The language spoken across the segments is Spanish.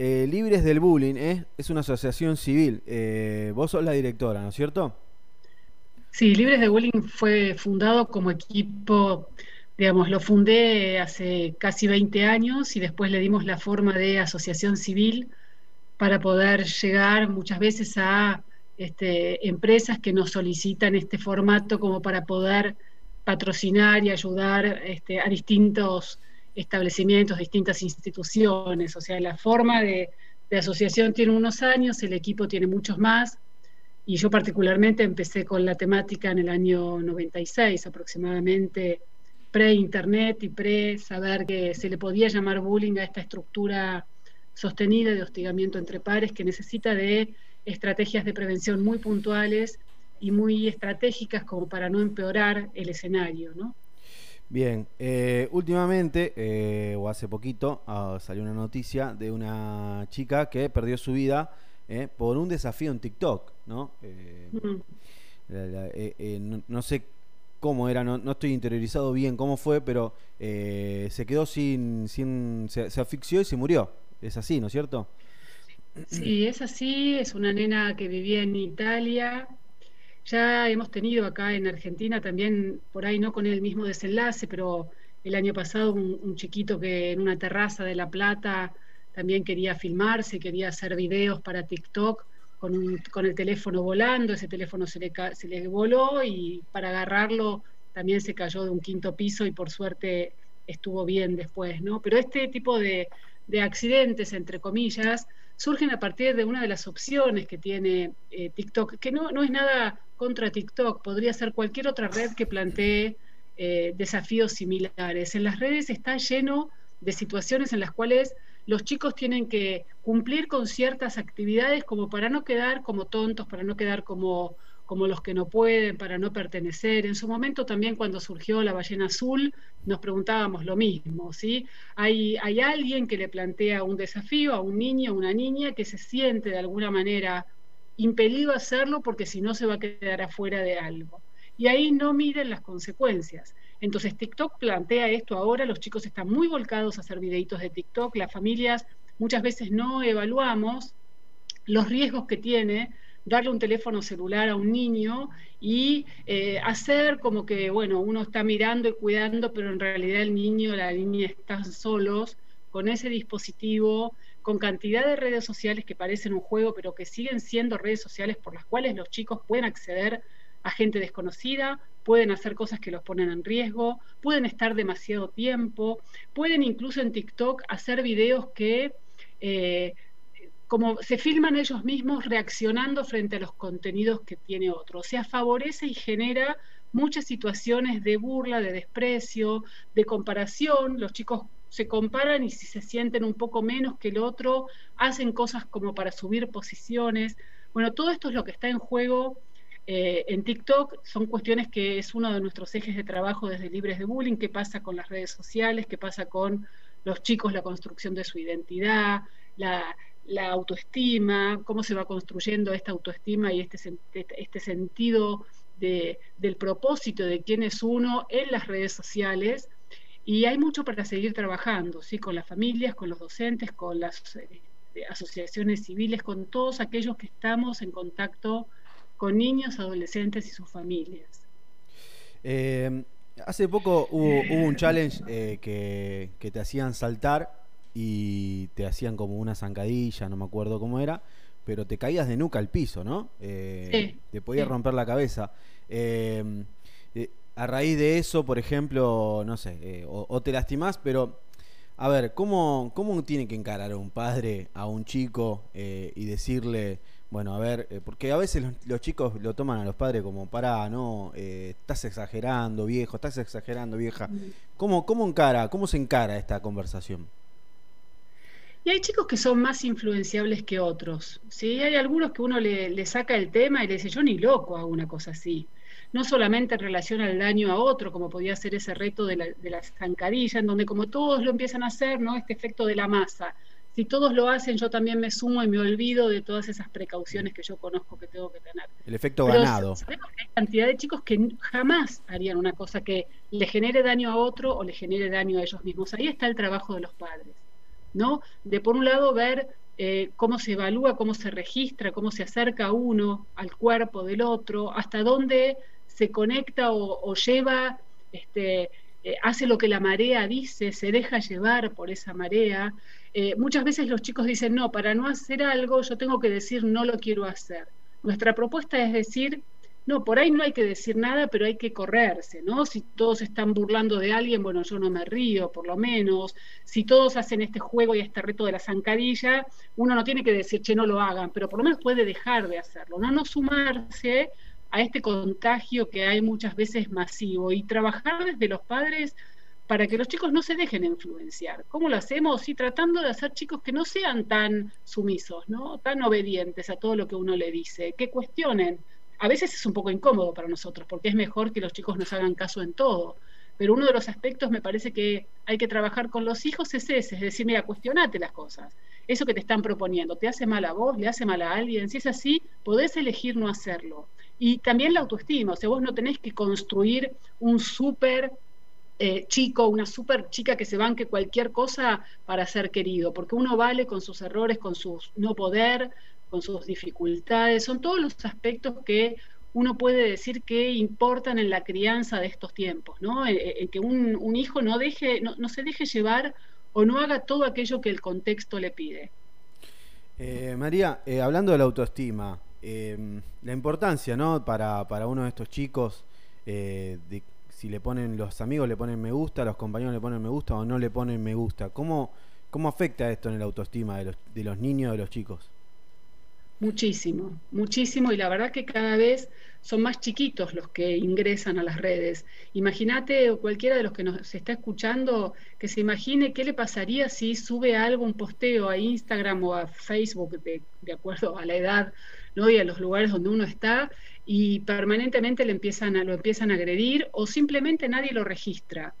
eh, Libres del Bullying ¿eh? es una asociación civil. Eh, vos sos la directora, ¿no es cierto? Sí, Libres del Bullying fue fundado como equipo, digamos, lo fundé hace casi 20 años y después le dimos la forma de asociación civil para poder llegar muchas veces a este, empresas que nos solicitan este formato como para poder patrocinar y ayudar este, a distintos establecimientos, distintas instituciones. O sea, la forma de, asociación tiene unos años, el equipo tiene muchos más, y yo particularmente empecé con la temática en el año 96 aproximadamente, pre-internet y pre-saber que se le podía llamar bullying a esta estructura sostenida de hostigamiento entre pares que necesita de estrategias de prevención muy puntuales y muy estratégicas como para no empeorar el escenario, ¿no? Bien, eh, últimamente, eh, o hace poquito, ah, salió una noticia de una chica que perdió su vida eh, por un desafío en TikTok, ¿no? no, sé cómo era, no, estoy interiorizado bien cómo fue, pero se quedó sin, sin se, se, asfixió y se murió. Es así, ¿no es cierto? Sí, es así, es una nena que vivía en Italia, ya hemos tenido acá en Argentina también, por ahí no con el mismo desenlace, pero el año pasado un, chiquito que en una terraza de La Plata también quería filmarse, quería hacer videos para TikTok con, con el teléfono volando, ese teléfono se le, se le voló y para agarrarlo también se cayó de un quinto piso y por suerte estuvo bien después, ¿no? Pero este tipo de, de accidentes, entre comillas, surgen a partir de una de las opciones que tiene eh, TikTok, que no, no, es nada contra TikTok, podría ser cualquier otra red que plantee eh, desafíos similares. En las redes está lleno de situaciones en las cuales los chicos tienen que cumplir con ciertas actividades como para no quedar como tontos, para no quedar como como los que no pueden, para no pertenecer. En su momento también cuando surgió la ballena azul nos preguntábamos lo mismo, ¿sí? Hay, hay alguien que le plantea un desafío a un niño o una niña que se siente de alguna manera impedido hacerlo porque si no se va a quedar afuera de algo. Y ahí no miren las consecuencias. Entonces TikTok plantea esto ahora, los chicos están muy volcados a hacer videitos de TikTok, las familias muchas veces no evaluamos los riesgos que tiene darle un teléfono celular a un niño y eh, hacer como que, bueno, uno está mirando y cuidando, pero en realidad el niño la niña están solos con ese dispositivo, con cantidad de redes sociales que parecen un juego, pero que siguen siendo redes sociales por las cuales los chicos pueden acceder a gente desconocida, pueden hacer cosas que los ponen en riesgo, pueden estar demasiado tiempo, pueden incluso en TikTok hacer videos que eh, como se filman ellos mismos reaccionando frente a los contenidos que tiene otro. O sea, favorece y genera muchas situaciones de burla, de desprecio, de comparación. Los chicos se comparan y si se sienten un poco menos que el otro, hacen cosas como para subir posiciones. Bueno, todo esto es lo que está en juego eh, en TikTok. Son cuestiones que es uno de nuestros ejes de trabajo desde Libres de Bullying, qué pasa con las redes sociales, qué pasa con los chicos, la construcción de su identidad, la, autoestima, cómo se va construyendo esta autoestima y este, este sentido de, del propósito de quién es uno en las redes sociales. Y hay mucho para seguir trabajando, ¿sí? con las familias, con los docentes, con las eh, asociaciones civiles, con todos aquellos que estamos en contacto con niños, adolescentes y sus familias. Eh, hace poco hubo, un challenge eh, que, que, te hacían saltar y te hacían como una zancadilla, no me acuerdo cómo era, pero te caías de nuca al piso, ¿no? Eh, te podía romper la cabeza. Eh, eh, a raíz de eso, por ejemplo, no sé, o, te lastimás, pero a ver, ¿cómo, ¿cómo tiene que encarar un padre a un chico y decirle, bueno, a ver, porque a veces los, chicos lo toman a los padres como, para, no, estás exagerando, viejo, estás exagerando, vieja. ¿Cómo, ¿Cómo encara, cómo se encara esta conversación? Y hay chicos que son más influenciables que otros. ¿sí? Hay algunos que uno le, saca el tema y le dice, yo ni loco hago una cosa así. No solamente en relación al daño a otro, como podía ser ese reto de la, de la zancadilla, en donde como todos lo empiezan a hacer, ¿no? este efecto de la masa. Si todos lo hacen, yo también me sumo y me olvido de todas esas precauciones que yo conozco que tengo que tener. El efecto ganado. Sabemos que hay cantidad de chicos que jamás harían una cosa que le genere daño a otro o le genere daño a ellos mismos. Ahí está el trabajo de los padres. ¿No? De por un lado ver eh, cómo se evalúa, cómo se registra, cómo se acerca uno al cuerpo del otro, hasta dónde se conecta o, lleva, este, eh, hace lo que la marea dice, se deja llevar por esa marea. Eh, muchas veces los chicos dicen, no, para no hacer algo yo tengo que decir no lo quiero hacer. Nuestra propuesta es decir, no, por ahí no hay que decir nada, pero hay que correrse, ¿no? Si todos están burlando de alguien, bueno, yo no me río, por lo menos. Si todos hacen este juego y este reto de la zancadilla, uno no tiene que decir, che, no lo hagan, pero por lo menos puede dejar de hacerlo, no, no sumarse a este contagio que hay muchas veces masivo y trabajar desde los padres para que los chicos no se dejen influenciar. ¿Cómo lo hacemos? Sí, tratando de hacer chicos que no sean tan sumisos, ¿no? Tan obedientes a todo lo que uno le dice, que cuestionen a veces es un poco incómodo para nosotros, porque es mejor que los chicos nos hagan caso en todo. Pero uno de los aspectos me parece que hay que trabajar con los hijos es ese, es decir, mira, cuestionate las cosas. Eso que te están proponiendo, ¿te hace mal a vos? ¿Le hace mal a alguien? Si es así, podés elegir no hacerlo. Y también la autoestima, o sea, vos no tenés que construir un súper eh, chico, una súper chica que se banque cualquier cosa para ser querido, porque uno vale con sus errores, con su no poder, con sus dificultades, son todos los aspectos que uno puede decir que importan en la crianza de estos tiempos, ¿no? En, eh, eh, que un, hijo no, deje, no, se deje llevar o no haga todo aquello que el contexto le pide. Eh, María, hablando de la autoestima, la importancia, ¿no? Para, para, uno de estos chicos, de si le ponen, los amigos le ponen me gusta, los compañeros le ponen me gusta o no le ponen me gusta, ¿cómo, cómo afecta esto en la autoestima de los, de los niños, de los chicos? Muchísimo, muchísimo, y la verdad que cada vez son más chiquitos los que ingresan a las redes. Imagínate, cualquiera de los que nos está escuchando, que se imagine qué le pasaría si sube algo, un posteo a Instagram o a Facebook, de, de acuerdo a la edad ¿no? y a los lugares donde uno está, y permanentemente le empiezan a, lo empiezan a agredir o simplemente nadie lo registra.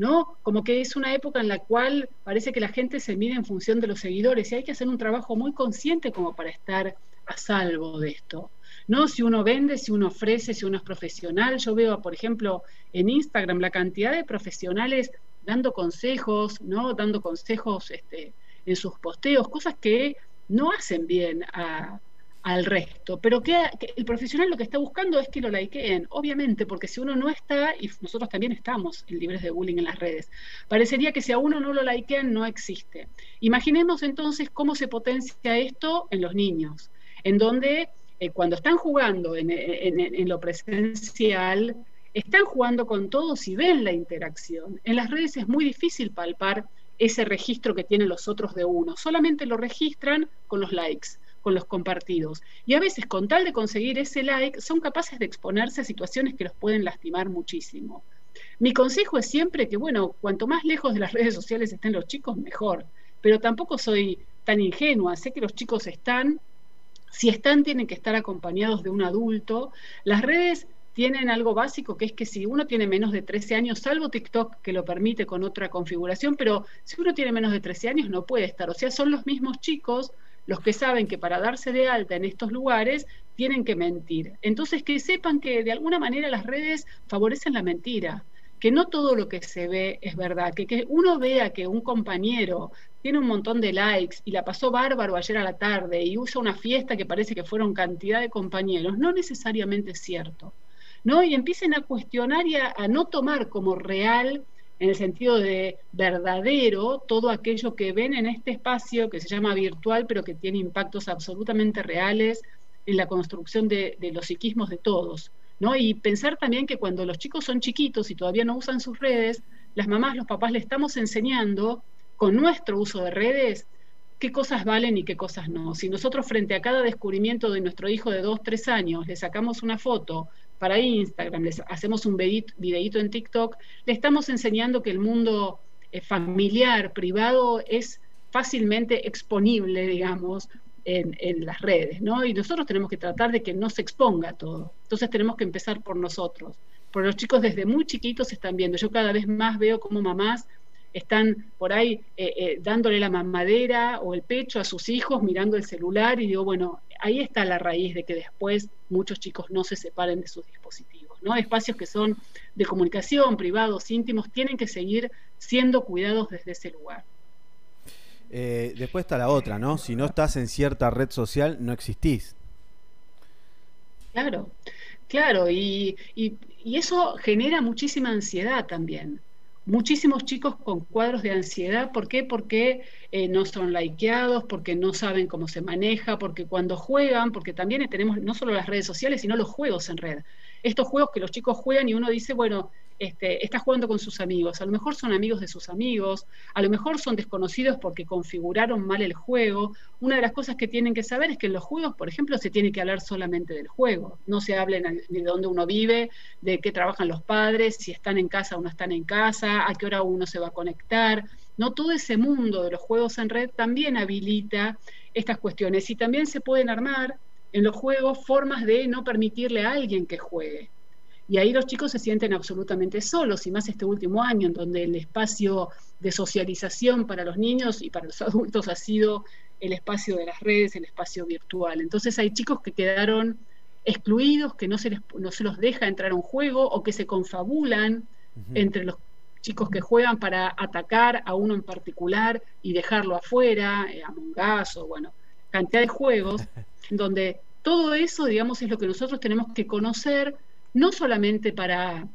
¿No? Como que es una época en la cual parece que la gente se mide en función de los seguidores y hay que hacer un trabajo muy consciente como para estar a salvo de esto. ¿no? Si uno vende, si uno ofrece, si uno es profesional. Yo veo, por ejemplo, en Instagram la cantidad de profesionales dando consejos, ¿no? Dando consejos este, en sus posteos, cosas que no hacen bien a, al resto. Pero que, el profesional lo que está buscando es que lo likeen, obviamente, porque si uno no está, y nosotros también estamos en libres de bullying en las redes, parecería que si a uno no lo likean no existe. Imaginemos entonces cómo se potencia esto en los niños, en donde eh, cuando están jugando en, en lo presencial, están jugando con todos y ven la interacción. En las redes es muy difícil palpar ese registro que tienen los otros de uno, solamente lo registran con los likes con los compartidos. Y a veces, con tal de conseguir ese like, son capaces de exponerse a situaciones que los pueden lastimar muchísimo. Mi consejo es siempre que, bueno, cuanto más lejos de las redes sociales estén los chicos, mejor. Pero tampoco soy tan ingenua. Sé que los chicos están, si están, tienen que estar acompañados de un adulto. Las redes tienen algo básico que es que si uno tiene menos de 13 años, salvo TikTok que lo permite con otra configuración, pero si uno tiene menos de 13 años no puede estar. O sea, son los mismos chicos los que saben que para darse de alta en estos lugares tienen que mentir. Entonces, que sepan que de alguna manera las redes favorecen la mentira, que no todo lo que se ve es verdad, que, que uno vea que un compañero tiene un montón de likes y la pasó bárbaro ayer a la tarde y usa una fiesta que parece que fueron cantidad de compañeros, no necesariamente es cierto. ¿no? Y empiecen a cuestionar y a no tomar como real en el sentido de verdadero todo aquello que ven en este espacio que se llama virtual, pero que tiene impactos absolutamente reales en la construcción de, los psiquismos de todos. ¿no? Y pensar también que cuando los chicos son chiquitos y todavía no usan sus redes, las mamás, los papás le estamos enseñando con nuestro uso de redes qué cosas valen y qué cosas no. Si nosotros frente a cada descubrimiento de nuestro hijo de dos, tres años le sacamos una foto para Instagram, les hacemos un videíto en TikTok, le estamos enseñando que el mundo eh, familiar, privado, es fácilmente exponible, digamos, en, en, las redes, ¿no? Y nosotros tenemos que tratar de que no se exponga todo. Entonces tenemos que empezar por nosotros. Por los chicos desde muy chiquitos están viendo. Yo cada vez más veo como mamás están por ahí eh, eh, dándole la mamadera o el pecho a sus hijos mirando el celular y digo, bueno, ahí está la raíz de que después muchos chicos no se separen de sus dispositivos. ¿no? Espacios que son de comunicación, privados, íntimos, tienen que seguir siendo cuidados desde ese lugar. Eh, después está la otra, ¿no? Si no estás en cierta red social, no existís. Claro, claro, y, eso genera muchísima ansiedad también. Muchísimos chicos con cuadros de ansiedad, ¿por qué? Porque eh, no son likeados, porque no saben cómo se maneja, porque cuando juegan, porque también tenemos no solo las redes sociales, sino los juegos en red. Estos juegos que los chicos juegan y uno dice, bueno, este, está jugando con sus amigos. A lo mejor son amigos de sus amigos, a lo mejor son desconocidos porque configuraron mal el juego. Una de las cosas que tienen que saber es que en los juegos, por ejemplo, se tiene que hablar solamente del juego. No se habla de dónde uno vive, de qué trabajan los padres, si están en casa o no están en casa, a qué hora uno se va a conectar. No todo ese mundo de los juegos en red también habilita estas cuestiones y también se pueden armar en los juegos formas de no permitirle a alguien que juegue. Y ahí los chicos se sienten absolutamente solos, y más este último año, en donde el espacio de socialización para los niños y para los adultos ha sido el espacio de las redes, el espacio virtual. Entonces hay chicos que quedaron excluidos, que no se, les, no se los deja entrar a un juego o que se confabulan entre los chicos que juegan para atacar a uno en particular y dejarlo afuera, eh, Among Us o bueno, cantidad de juegos, donde todo eso, digamos, es lo que nosotros tenemos que conocer no solamente para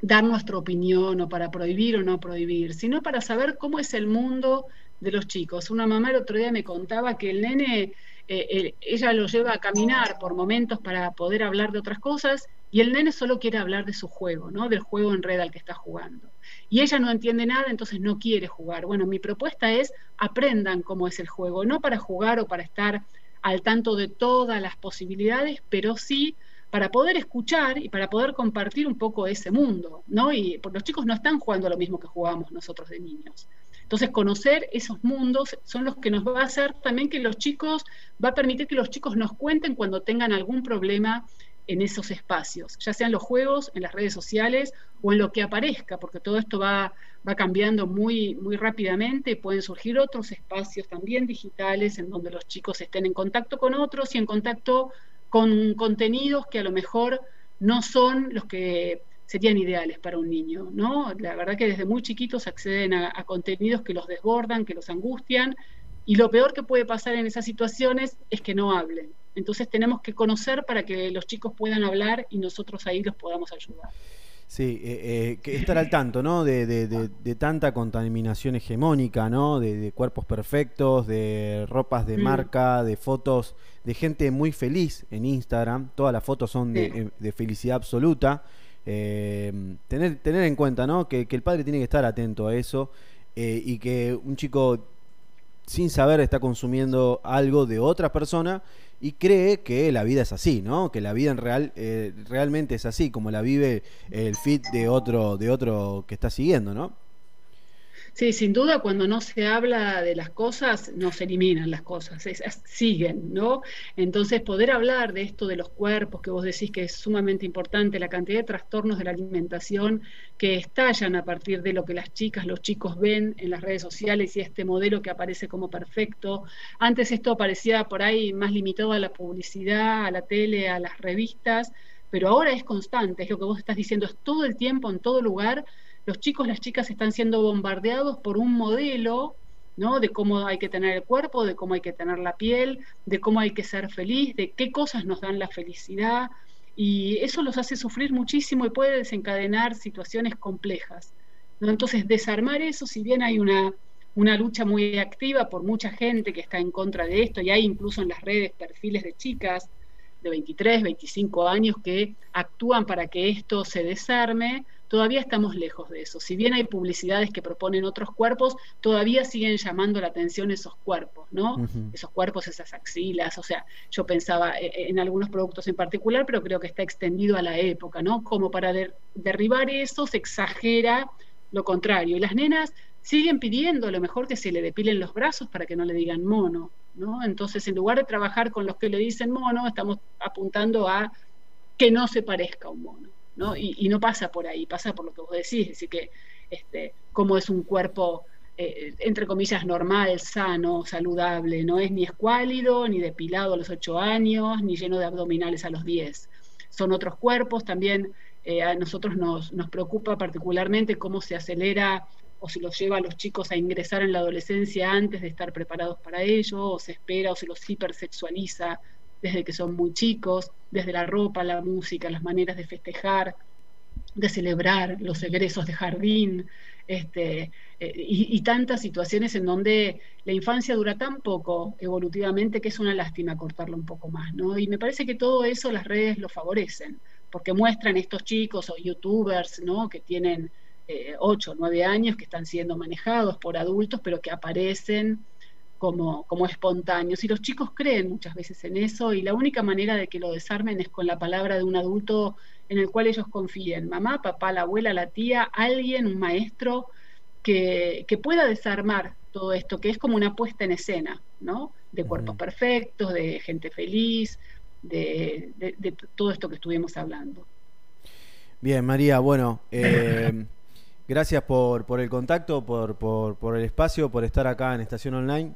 dar nuestra opinión o para prohibir o no prohibir, sino para saber cómo es el mundo de los chicos. Una mamá el otro día me contaba que el nene, eh, ella lo lleva a caminar por momentos para poder hablar de otras cosas y el nene solo quiere hablar de su juego, ¿no? Del juego en red al que está jugando. Y ella no entiende nada, entonces no quiere jugar. Bueno, mi propuesta es aprendan cómo es el juego, no para jugar o para estar al tanto de todas las posibilidades, pero sí para poder escuchar y para poder compartir un poco ese mundo, ¿no? Y porque los chicos no están jugando lo mismo que jugábamos nosotros de niños. Entonces, conocer esos mundos son los que nos va a hacer también que los chicos, va a permitir que los chicos nos cuenten cuando tengan algún problema en esos espacios, ya sean los juegos, en las redes sociales o en lo que aparezca, porque todo esto va, va cambiando muy, muy rápidamente, pueden surgir otros espacios también digitales en donde los chicos estén en contacto con otros y en contacto con contenidos que a lo mejor no son los que serían ideales para un niño, ¿no? La verdad que desde muy chiquitos acceden a, contenidos que los desbordan, que los angustian, y lo peor que puede pasar en esas situaciones es que no hablen. Entonces tenemos que conocer para que los chicos puedan hablar y nosotros ahí los podamos ayudar. Sí, eh, eh, que estar al tanto, ¿no? De, de, tanta contaminación hegemónica, ¿no? De, cuerpos perfectos, de ropas de mm. marca, de fotos de gente muy feliz en Instagram. Todas las fotos son de, eh, felicidad absoluta. tener, tener en cuenta, ¿no? Que, el padre tiene que estar atento a eso y que un chico sin saber está consumiendo algo de otra persona y cree que la vida es así, ¿no? Que la vida en real eh, realmente es así, como la vive el feed de otro de otro que está siguiendo, ¿no? Sí, sin duda cuando no se habla de las cosas, no se eliminan las cosas, siguen, ¿no? Entonces poder hablar de esto de los cuerpos, que vos decís que es sumamente importante, la cantidad de trastornos de la alimentación que estallan a partir de lo que las chicas, los chicos ven en las redes sociales y este modelo que aparece como perfecto. Antes esto aparecía por ahí más limitado a la publicidad, a la tele, a las revistas, pero ahora es constante, es lo que vos estás diciendo, es todo el tiempo, en todo lugar los chicos, las chicas están siendo bombardeados por un modelo, ¿no? De cómo hay que tener el cuerpo, de cómo hay que tener la piel, de cómo hay que ser feliz, de qué cosas nos dan la felicidad. Y eso los hace sufrir muchísimo y puede desencadenar situaciones complejas. Entonces, desarmar eso, si bien hay una, una lucha muy activa por mucha gente que está en contra de esto, y hay incluso en las redes perfiles de chicas de 23, 25 años que actúan para que esto se desarme, todavía estamos lejos de eso. Si bien hay publicidades que proponen otros cuerpos, todavía siguen llamando la atención esos cuerpos, ¿no? Esos cuerpos, esas axilas, o sea, yo pensaba eh, eh, en algunos productos en particular, pero creo que está extendido a la época, ¿no? Como para derribar eso se exagera lo contrario. Y las nenas siguen pidiendo a lo mejor que se le depilen los brazos para que no le digan mono, ¿no? Entonces, en lugar de trabajar con los que le dicen mono, estamos apuntando a que no se parezca a un mono. Y, no pasa por ahí, pasa por lo que vos decís, es decir, que este, cómo es un cuerpo, eh, entre comillas, normal, sano, saludable, no es ni escuálido, ni depilado a los 8 años, ni lleno de abdominales a los 10. Son otros cuerpos, también eh, a nosotros nos, nos preocupa particularmente cómo se acelera o si los lleva a los chicos a ingresar en la adolescencia antes de estar preparados para ello, o se espera o se los hipersexualiza desde que son muy chicos, desde la ropa, la música, las maneras de festejar, de celebrar los egresos de jardín, este, eh, y, tantas situaciones en donde la infancia dura tan poco evolutivamente que es una lástima cortarlo un poco más, ¿no? Y me parece que todo eso las redes lo favorecen, porque muestran estos chicos o youtubers, ¿no? Que tienen eh, 8 o 9 años, que están siendo manejados por adultos, pero que aparecen como, como espontáneos. Y los chicos creen muchas veces en eso y la única manera de que lo desarmen es con la palabra de un adulto en el cual ellos confíen, mamá, papá, la abuela, la tía, alguien, un maestro, que, pueda desarmar todo esto, que es como una puesta en escena, ¿no? De cuerpos perfectos, de gente feliz, de, todo esto que estuvimos hablando. Bien, María, bueno, eh, gracias por, por el contacto, por, por, por el espacio, por estar acá en Estación Online.